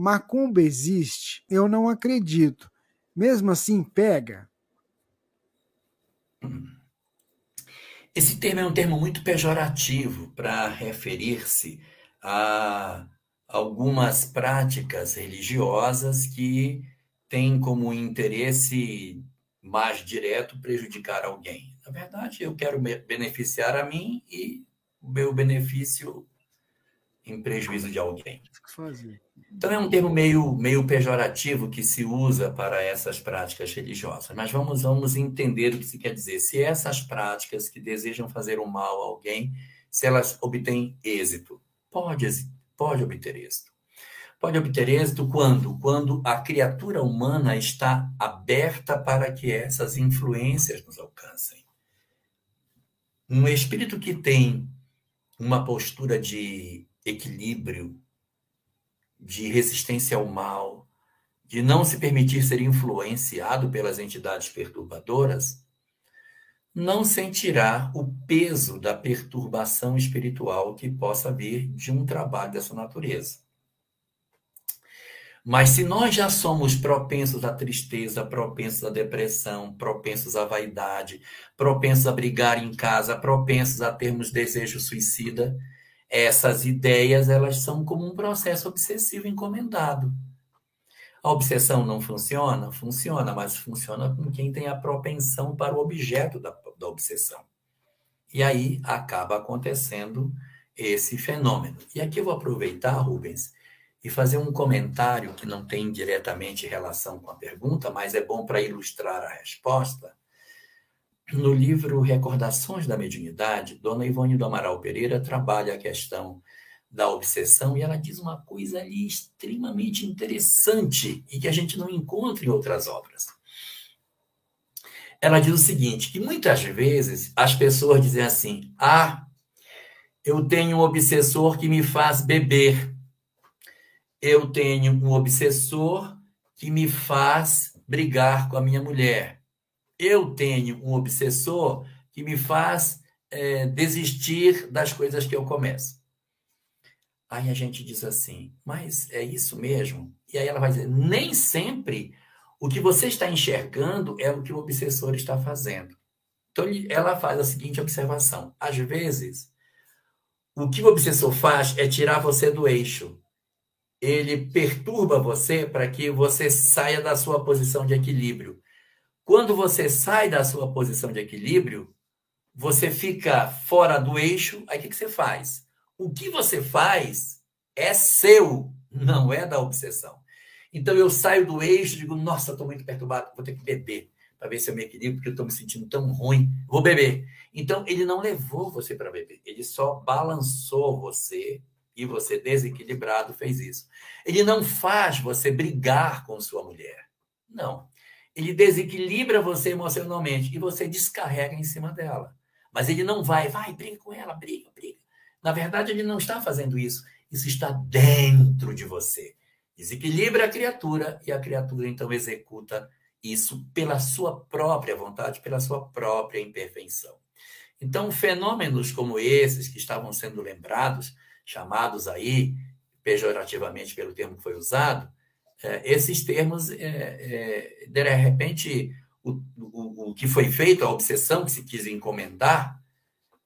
macumba existe? Eu não acredito. Mesmo assim, pega? Esse termo é um termo muito pejorativo para referir-se a algumas práticas religiosas que têm como interesse mais direto prejudicar alguém. Na verdade, eu quero beneficiar a mim e o meu benefício em prejuízo de alguém. Então é um termo meio, meio pejorativo que se usa para essas práticas religiosas. Mas vamos, vamos entender o que se quer dizer. Se essas práticas que desejam fazer o mal a alguém, se elas obtêm êxito, pode, pode obter êxito. Pode obter êxito quando? Quando a criatura humana está aberta para que essas influências nos alcancem. Um espírito que tem uma postura de equilíbrio, de resistência ao mal, de não se permitir ser influenciado pelas entidades perturbadoras, não sentirá o peso da perturbação espiritual que possa vir de um trabalho dessa natureza. Mas se nós já somos propensos à tristeza, propensos à depressão, propensos à vaidade, propensos a brigar em casa, propensos a termos desejo suicida, essas ideias elas são como um processo obsessivo encomendado. A obsessão não funciona? Funciona, mas funciona com quem tem a propensão para o objeto da, da obsessão. E aí acaba acontecendo esse fenômeno. E aqui eu vou aproveitar, Rubens, e fazer um comentário que não tem diretamente relação com a pergunta, mas é bom para ilustrar a resposta, no livro Recordações da Mediunidade, Dona Ivone do Amaral Pereira trabalha a questão da obsessão e ela diz uma coisa ali extremamente interessante e que a gente não encontra em outras obras. Ela diz o seguinte, que muitas vezes as pessoas dizem assim: "Ah, eu tenho um obsessor que me faz beber. Eu tenho um obsessor que me faz brigar com a minha mulher eu tenho um obsessor que me faz é, desistir das coisas que eu começo. Aí a gente diz assim, mas é isso mesmo? E aí ela vai dizer, nem sempre o que você está enxergando é o que o obsessor está fazendo. Então ela faz a seguinte observação: às vezes, o que o obsessor faz é tirar você do eixo. Ele perturba você para que você saia da sua posição de equilíbrio. Quando você sai da sua posição de equilíbrio, você fica fora do eixo, aí o que, que você faz? O que você faz é seu, não é da obsessão. Então eu saio do eixo, digo, nossa, estou muito perturbado, vou ter que beber para ver se eu me equilibro, porque eu estou me sentindo tão ruim, vou beber. Então ele não levou você para beber, ele só balançou você e você desequilibrado fez isso. Ele não faz você brigar com sua mulher. Não ele desequilibra você emocionalmente e você descarrega em cima dela. Mas ele não vai, vai, briga com ela, briga, briga. Na verdade, ele não está fazendo isso. Isso está dentro de você. Desequilibra a criatura e a criatura então executa isso pela sua própria vontade, pela sua própria imperfeição. Então, fenômenos como esses que estavam sendo lembrados, chamados aí pejorativamente pelo termo que foi usado, esses termos, é, é, de repente, o, o, o que foi feito, a obsessão que se quis encomendar,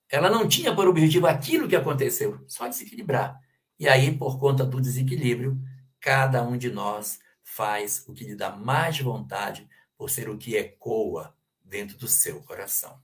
ela não tinha por objetivo aquilo que aconteceu, só desequilibrar. E aí, por conta do desequilíbrio, cada um de nós faz o que lhe dá mais vontade, por ser o que ecoa dentro do seu coração.